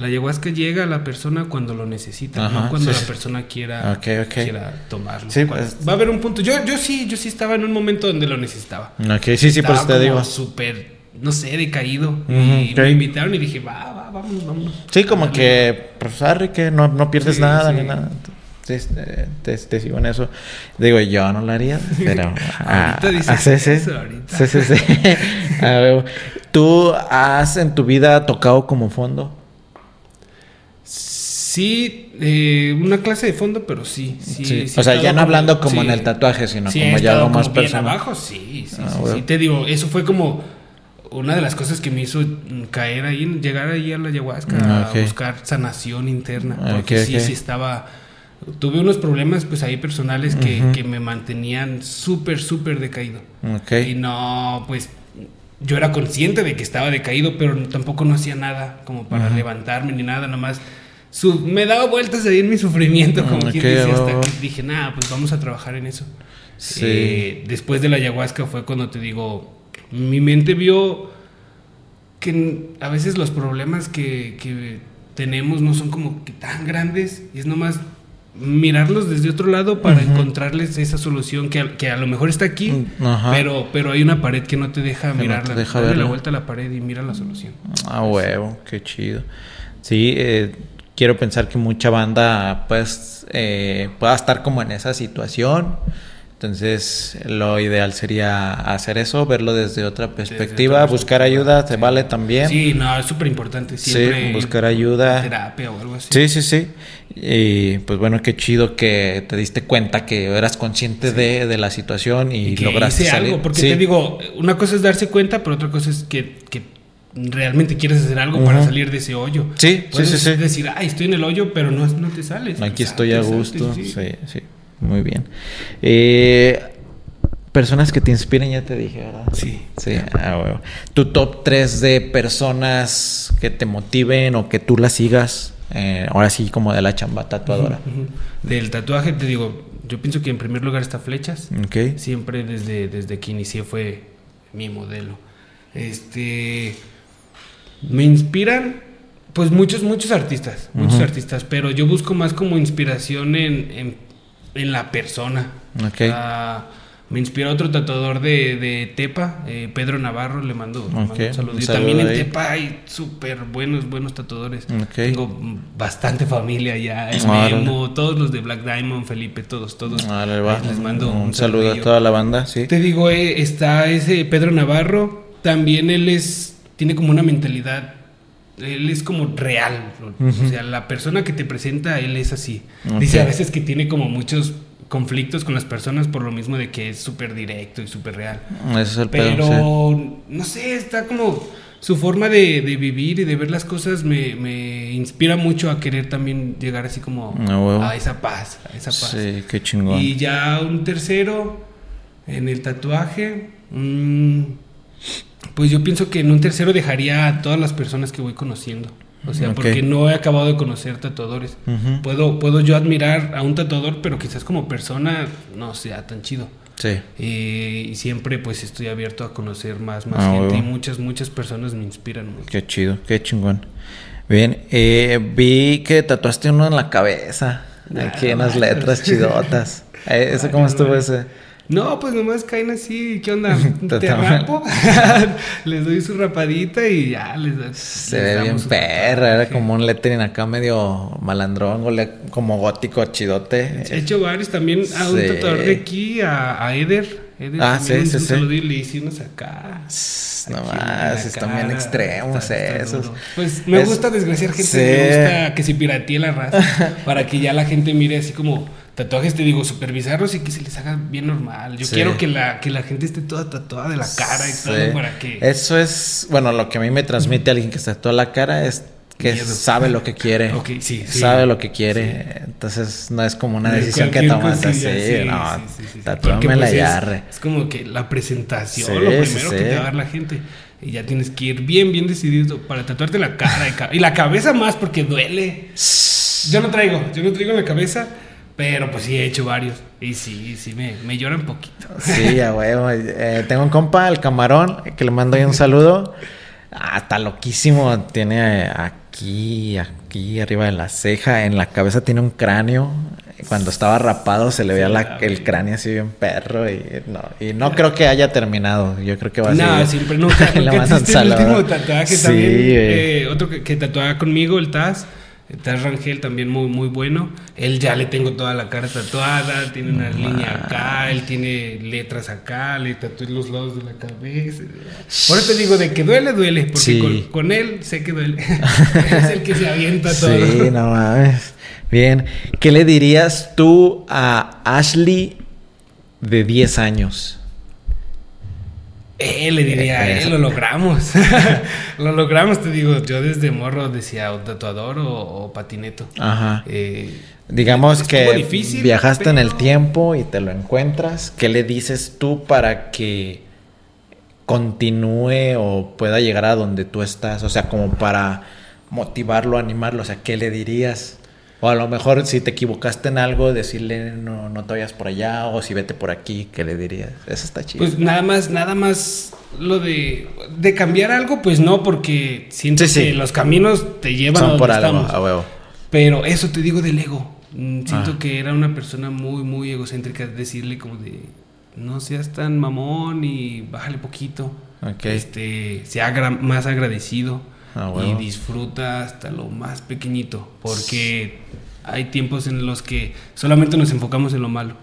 la ayahuasca llega a la persona cuando lo necesita, no cuando la persona quiera, quiera tomarlo. Pues, Va a haber un punto. Yo, yo sí, yo sí estaba en un momento donde lo necesitaba. Ok, sí, sí, pues te digo. Súper, no sé, decaído. y me invitaron y dije, va, va, vámonos, vámonos. Sí, como que, pues, arre, que no, no pierdes nada ni nada. Te, te, te, sigo en eso. Digo, yo no lo haría, pero. (laughs) ahorita ah, dices ah, sí, sí. eso, ahorita. Sí, sí, sí. (laughs) ¿Tú has en tu vida tocado como fondo? Sí, eh, una clase de fondo, pero sí. sí, o sea, ya no hablando como en el tatuaje, sino como ya algo más personal. abajo, sí, sí, ah, sí, Te digo, eso fue como una de las cosas que me hizo caer ahí, llegar ahí a la ayahuasca, ah, a buscar sanación interna. Ah, porque sí, sí estaba. Tuve unos problemas, pues ahí personales que, que me mantenían súper, súper decaído. Y no, pues yo era consciente de que estaba decaído, pero tampoco no hacía nada como para levantarme ni nada, nomás me daba vueltas ahí en mi sufrimiento, como quien dice, hasta que dije, nada, pues vamos a trabajar en eso. Eh, después de la ayahuasca fue cuando te digo, mi mente vio que a veces los problemas que, tenemos no son como que tan grandes y es nomás mirarlos desde otro lado para encontrarles esa solución que a, que a, lo mejor está aquí, mm, pero, pero hay una pared que no te deja mirarla. Dale la vuelta a la pared y mira la solución. Ah, huevo, qué chido. Sí, eh, quiero pensar que mucha banda pues eh, pueda estar como en esa situación. Entonces lo ideal sería hacer eso, verlo desde otra perspectiva, buscar ayuda, se vale también. Sí, no, es súper importante siempre. Sí, buscar ayuda. Terapia o algo así. Sí, sí, sí. Y pues bueno, qué chido que te diste cuenta que eras consciente de, de, la situación y, lograste salir. algo, porque te digo, una cosa es darse cuenta, pero otra cosa es que, que realmente quieres hacer algo para salir de ese hoyo. Sí, Puedes sí, sí, decir, ay, estoy en el hoyo, pero no, no te sales. Aquí estoy a gusto. sí. sí, muy bien. Eh, personas que te inspiren, ya te dije, ¿verdad? Sí. Sí, ah, Tu top 3 de personas que te motiven o que tú las sigas. Eh, ahora sí, como de la chamba tatuadora. Del tatuaje, te digo, yo pienso que en primer lugar está Flechas. Ok. Siempre desde, desde que inicié fue mi modelo. Este me inspiran, pues muchos, muchos artistas, muchos artistas, pero yo busco más como inspiración en, en, la persona. Okay. Ah, me inspira otro tatuador de, de Tepa, eh, Pedro Navarro, le mando, un saludo. También en Tepa hay súper buenos, buenos tatuadores. Tengo bastante familia ya, el Memo, todos los de Black Diamond, Felipe, todos, todos. les mando un, saludo a toda la banda, sí. Te digo, eh, está ese Pedro Navarro, también él es tiene como una mentalidad, él es como real, o sea, la persona que te presenta, él es así. Dice a veces que tiene como muchos conflictos con las personas por lo mismo de que es súper directo y súper real. Ese es el Pero, no sé, está como su forma de, vivir y de ver las cosas me, inspira mucho a querer también llegar así como ah, a esa paz, a esa paz. Sí, qué chingón. Y ya un tercero en el tatuaje, mm, pues yo pienso que en un tercero dejaría a todas las personas que voy conociendo. O sea, porque no he acabado de conocer tatuadores. puedo, puedo yo admirar a un tatuador, pero quizás como persona no sea tan chido. Sí. Eh, y siempre pues estoy abierto a conocer más, más ah, gente y muchas, muchas personas me inspiran mucho. Qué chido, qué chingón. Bien, eh, vi que tatuaste uno en la cabeza. aquí en las letras chidotas. (laughs) Eh, ¿Eso cómo estuvo ese? No, pues nomás caen así, ¿qué onda? (laughs) Te rapo, (laughs) les doy su rapadita y ya les Se ve bien perra, era como un lettering acá medio malandrón, como gótico, chidote. He hecho varios también a un tatuador de aquí, a, Eder. Eder ah, sí, sí, sí. Y le acá. No más, están bien extremos esos. pues me gusta desgraciar gente, me gusta que se piratee la raza, para que ya la gente mire así como tatuajes, te digo, súper bizarros y que se les haga bien normal. Yo quiero que la, que la gente esté toda tatuada de la cara y todo para que... Eso es, bueno, lo que a mí me transmite alguien que está toda la cara es que (laughs) sabe lo que quiere. sí, sabe lo que quiere. Entonces no es como una decisión que tomas así. no, tatúame la pues, Es, como que la presentación, lo primero que te va a dar la gente. Y ya tienes que ir bien, bien decidido para tatuarte la cara y la cabeza más porque duele. (laughs) Yo no traigo, yo no traigo la cabeza. Pero pues sí, he hecho varios. Y sí, sí, me, me llora un poquito. Sí, a huevo. Eh, tengo un compa, el camarón, que le mando ahí un saludo. Ah, está loquísimo. Tiene aquí, aquí, arriba de la ceja. En la cabeza tiene un cráneo. Cuando estaba rapado se le veía el cráneo así bien perro. Y no, y no creo que haya terminado. Yo creo que va a ser. No, siempre nunca. (laughs) existe el último tatuaje también. Eh, otro que, que tatuaba conmigo, el Taz Taz Rangel también muy, muy bueno. Él ya le tengo toda la cara tatuada, tiene una línea acá, él tiene letras acá, le tatué los lados de la cabeza. Por eso te digo, de que duele, duele, porque con, él sé que duele. (laughs) es el que se avienta todo. Sí, no mames. Bien, ¿qué le dirías tú a Ashley de 10 años? Eh, le diría, eh, lo logramos. (laughs) lo logramos, te digo. Yo desde morro decía o tatuador o, patineto. Ajá. Eh, Digamos que viajaste en el tiempo y te lo encuentras. ¿Qué le dices tú para que continúe o pueda llegar a donde tú estás? O sea, como para motivarlo, animarlo. O sea, ¿qué le dirías? O a lo mejor si te equivocaste en algo, decirle no, no te vayas por allá o si vete por aquí, ¿qué le dirías? Eso está chido. Pues nada más, nada más lo de, de cambiar algo, pues no, porque siento que los caminos te llevan Son a donde por algo, a huevo. Pero eso te digo del ego. Mm, siento ah. que era una persona muy, muy egocéntrica decirle como de no seas tan mamón y bájale poquito. Este, sea más agradecido Ah, y disfruta hasta lo más pequeñito, porque hay tiempos en los que solamente nos enfocamos en lo malo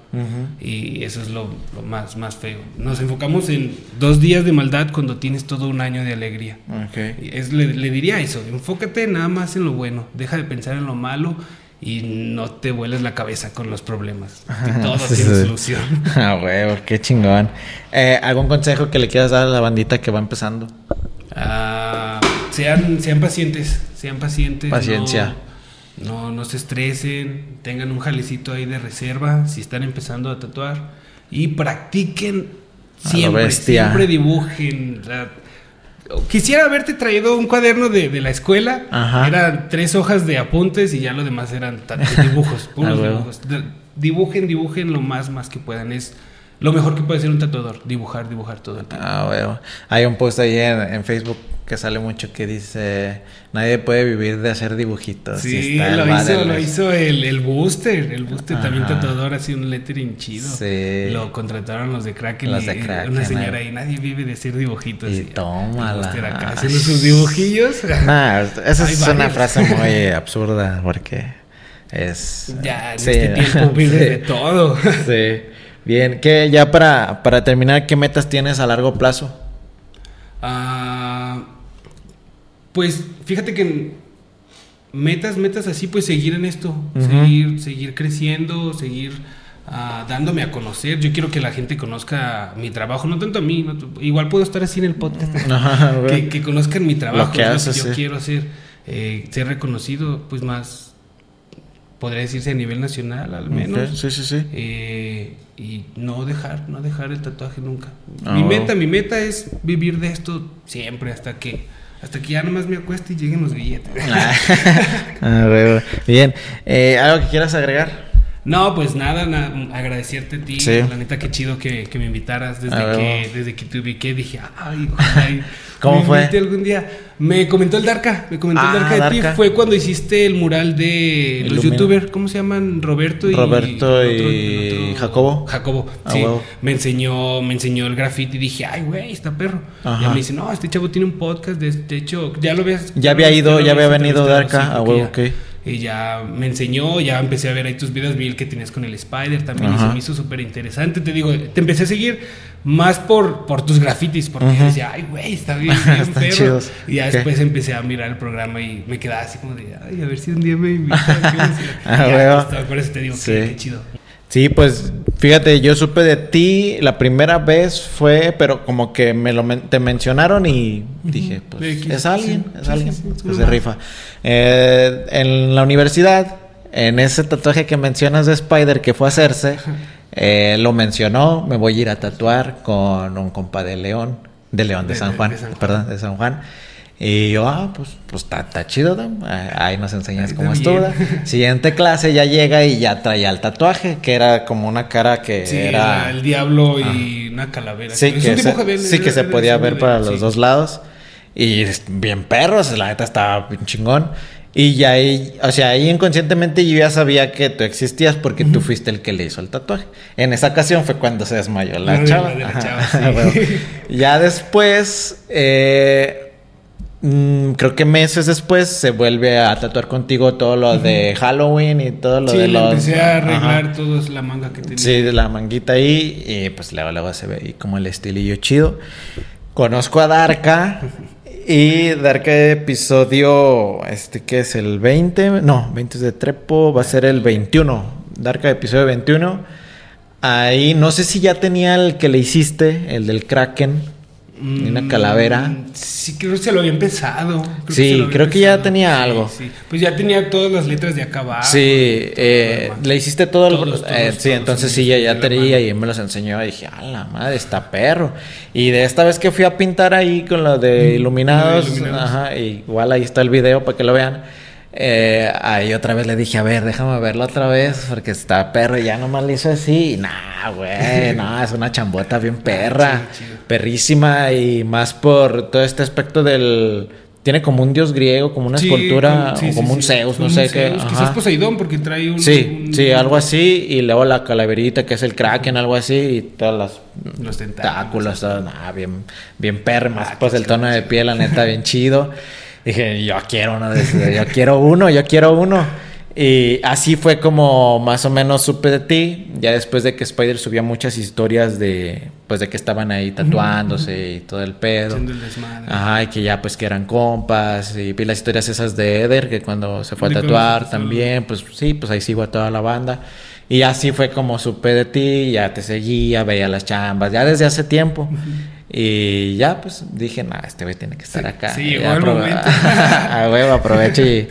y eso es lo, más, más feo. Nos enfocamos en dos días de maldad cuando tienes todo un año de alegría. Es, le, diría eso, enfócate nada más en lo bueno, deja de pensar en lo malo y no te vueles la cabeza con los problemas. (laughs) todo tiene solución. (laughs) Ah, huevo, qué chingón. Eh, ¿Algún consejo que le quieras dar a la bandita que va empezando? Ah sean, sean pacientes, sean pacientes. Paciencia. No, no, se estresen, tengan un jalecito ahí de reserva si están empezando a tatuar y practiquen siempre, siempre dibujen. quisiera haberte traído un cuaderno de, la escuela. Eran tres hojas de apuntes y ya lo demás eran dibujos, (laughs) puros dibujos. Dibujen, dibujen lo más, más que puedan. Es lo mejor que puede ser un tatuador, dibujar, dibujar todo el tiempo. Ah, bueno. Hay un post ahí en, Facebook que sale mucho que dice, nadie puede vivir de hacer dibujitos. Sí, lo, hizo, lo hizo el, el Booster, el Booster también tatuador, así un lettering chido. Sí. Lo contrataron los de Kraken. Los de Kraken. Una señora ahí, nadie vive de hacer dibujitos. Y, toma Booster acá haciendo sus dibujillos. (laughs) Nah, esa es una frase (laughs) muy absurda porque es... Ya, en este tiempo (laughs) vive de todo. Sí. Bien, que ya para, para terminar, ¿qué metas tienes a largo plazo? Ah, pues fíjate que metas, metas así, pues seguir en esto, seguir, seguir creciendo, seguir dándome a conocer. Yo quiero que la gente conozca mi trabajo, no tanto a mí, igual puedo estar así en el podcast, (laughs) que, que, conozcan mi trabajo, lo que, yo quiero hacer, eh, ser reconocido, pues más podría decirse a nivel nacional al menos. Sí, sí, sí. Eh, y no dejar, no dejar el tatuaje nunca. Mi meta, mi meta es vivir de esto siempre hasta que hasta que ya nomás me acueste y lleguen los billetes. (laughs) Ah, (laughs) bien, eh, ¿algo que quieras agregar? No, pues nada, agradecerte a ti. La neta, qué chido que, me invitaras. Desde, que, desde que te ubiqué dije, ay, (laughs) ¿Cómo fue? algún día. Me comentó el Darka, me comentó el ah, Darka de ti. Fue cuando hiciste el mural de los youtubers, ¿cómo se llaman? Roberto y... Roberto y Jacobo. Jacobo, ah, sí. Me enseñó, me enseñó el graffiti y dije, ay, güey, está perro. Y me dice, no, este chavo tiene un podcast, de, hecho, ya lo ves. Ya había ido, ya había venido Darka, a huevo, ok y ya me enseñó, ya empecé a ver ahí tus videos, vi el que tenías con el Spider también y se me hizo súper interesante. Te digo, te empecé a seguir más por, por tus grafitis, porque decía, ay, güey, está bien, (laughs) bien perro. Y ya después empecé a mirar el programa y me quedaba así como de, ay, a ver si un día me invitan. (laughs) ah, por eso te digo, sí. qué chido. Sí, pues fíjate, yo supe de ti la primera vez fue, pero como que me lo te mencionaron y dije, pues es alguien, es alguien, pues se rifa. Eh, en la universidad, en ese tatuaje que mencionas de Spider que fue a hacerse, eh, lo mencionó, me voy a ir a tatuar con un compa de León, de León, de, San Juan, perdón, de San Juan. Y yo, ah, pues, pues está, chido, ¿no? Ahí nos enseñas cómo es todo. (laughs) Siguiente clase ya llega y ya traía el tatuaje, que era como una cara que sí, era... el diablo y una calavera. Sí, que, se, sí que se podía ver para los dos lados. Y bien perros, la neta estaba bien chingón. Y ya ahí, o sea, ahí inconscientemente yo ya sabía que tú existías porque tú fuiste el que le hizo el tatuaje. En esa ocasión fue cuando se desmayó la chava. (laughs) ya después, eh, Mm, creo que meses después se vuelve a tatuar contigo todo lo de Halloween y todo lo de los. empecé a arreglar todo la manga que tenía. Sí, de la manguita ahí. Y pues luego, luego se ve ahí como el estilillo chido. Conozco a Darka. (laughs) y Darka episodio. Este que es el 20. No, 20 de Trepo. Va a ser el 21. Darka episodio 21. Ahí no sé si ya tenía el que le hiciste, el del Kraken una calavera. Mm, sí, creo que se lo había empezado. sí, creo que ya tenía algo. Pues ya tenía todas las letras de acá abajo. Sí, eh, le hiciste todo el... Eh, sí, entonces sí, ya, ya tenía y me los enseñó y dije, a la madre, está perro. Y de esta vez que fui a pintar ahí con lo de iluminados, Ajá, igual ahí está el video para que lo vean. Eh, ahí otra vez le dije, a ver, déjame verlo otra vez, porque está perro y ya nomás le hizo así. Nah, güey, no, (laughs) es una chambota bien perra, perrísima y más por todo este aspecto del. Tiene como un dios griego, como una escultura, o como un Zeus, no sé qué. Quizás Poseidón, porque trae un. Sí, sí, algo así. Y luego la calaverita, que es el kraken, algo así. Y todas las. Los tentáculos. bien, bien perra, más ah, pues el tono de piel, la neta, bien chido. (laughs) Dije, yo quiero uno de yo quiero uno, yo quiero uno. Y así fue como más o menos supe de ti, ya después de que Spider subía muchas historias de, pues de que estaban ahí tatuándose y todo el pedo. Ajá, y que ya pues que eran compas, y vi las historias esas de Eder, que cuando se fue a tatuar también, pues sí, pues ahí sigo a toda la banda. Y así fue como supe de ti, ya te seguía, veía las chambas, ya desde hace tiempo. Y ya, pues dije, no, este güey tiene que estar acá. Sí, igual momento. (laughs) a huevo, aprovecho (laughs) y,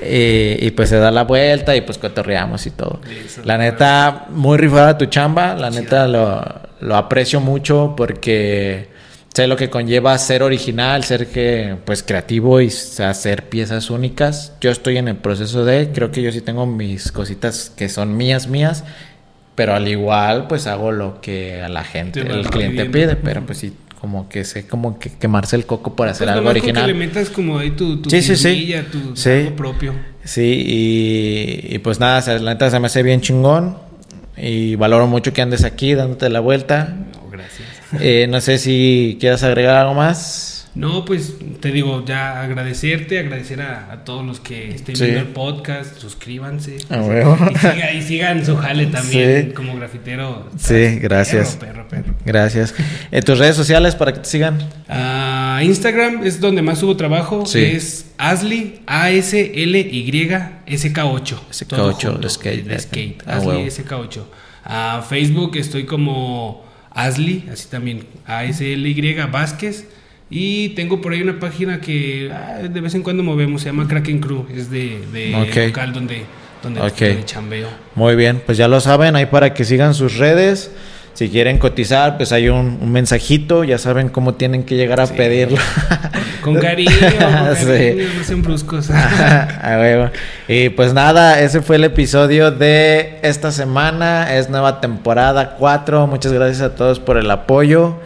y, pues se da la vuelta y pues cotorreamos y todo. la neta, muy rifada tu chamba. La neta, lo, lo aprecio mucho porque sé lo que conlleva ser original, ser que pues creativo y hacer piezas únicas. Yo estoy en el proceso de, creo que yo sí tengo mis cositas que son mías, mías pero al igual, pues hago lo que a la gente, el cliente pide, pero pues sí, como que sé como que quemarse el coco por hacer pues algo original. Que le metas como ahí tu, tu sí, sí, sí. tu sí. propio. Sí, y, y, pues nada, la neta se me hace bien chingón y valoro mucho que andes aquí dándote la vuelta. No, gracias. Eh, no sé si quieras agregar algo más. No, pues te digo, ya agradecerte, agradecer a, todos los que estén viendo el podcast, suscríbanse. y, sigan su jale también como grafitero. Sí, gracias. Gracias. ¿En tus redes sociales para que te sigan? Ah, Instagram es donde más subo trabajo. Es Asli, A-S-L-Y, SK8. SK8, de skate. De skate. Ah, Asli, SK8. A Facebook estoy como Asli, así también, A-S-L-Y, Vázquez. Y tengo por ahí una página que ah, de vez en cuando movemos, se llama Kraken Crew, es de, de local donde, donde, chambeo. Muy bien, pues ya lo saben, ahí para que sigan sus redes. Si quieren cotizar, pues hay un, mensajito, ya saben cómo tienen que llegar a pedirlo. (laughs) Con cariño, con (laughs) cariño no sean bruscos. (laughs) y pues nada, ese fue el episodio de esta semana, es nueva temporada 4, muchas gracias a todos por el apoyo.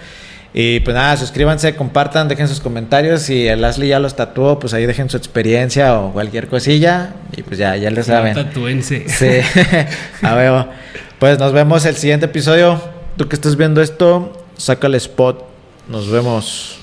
Y pues nada, suscríbanse, compartan, dejen sus comentarios. Si el Ashley ya los tatuó, pues ahí dejen su experiencia o cualquier cosilla. Y pues ya, ya les saben. Tatúense. Sí, (laughs) a ver. Pues nos vemos el siguiente episodio. Tú que estás viendo esto, saca el spot. Nos vemos.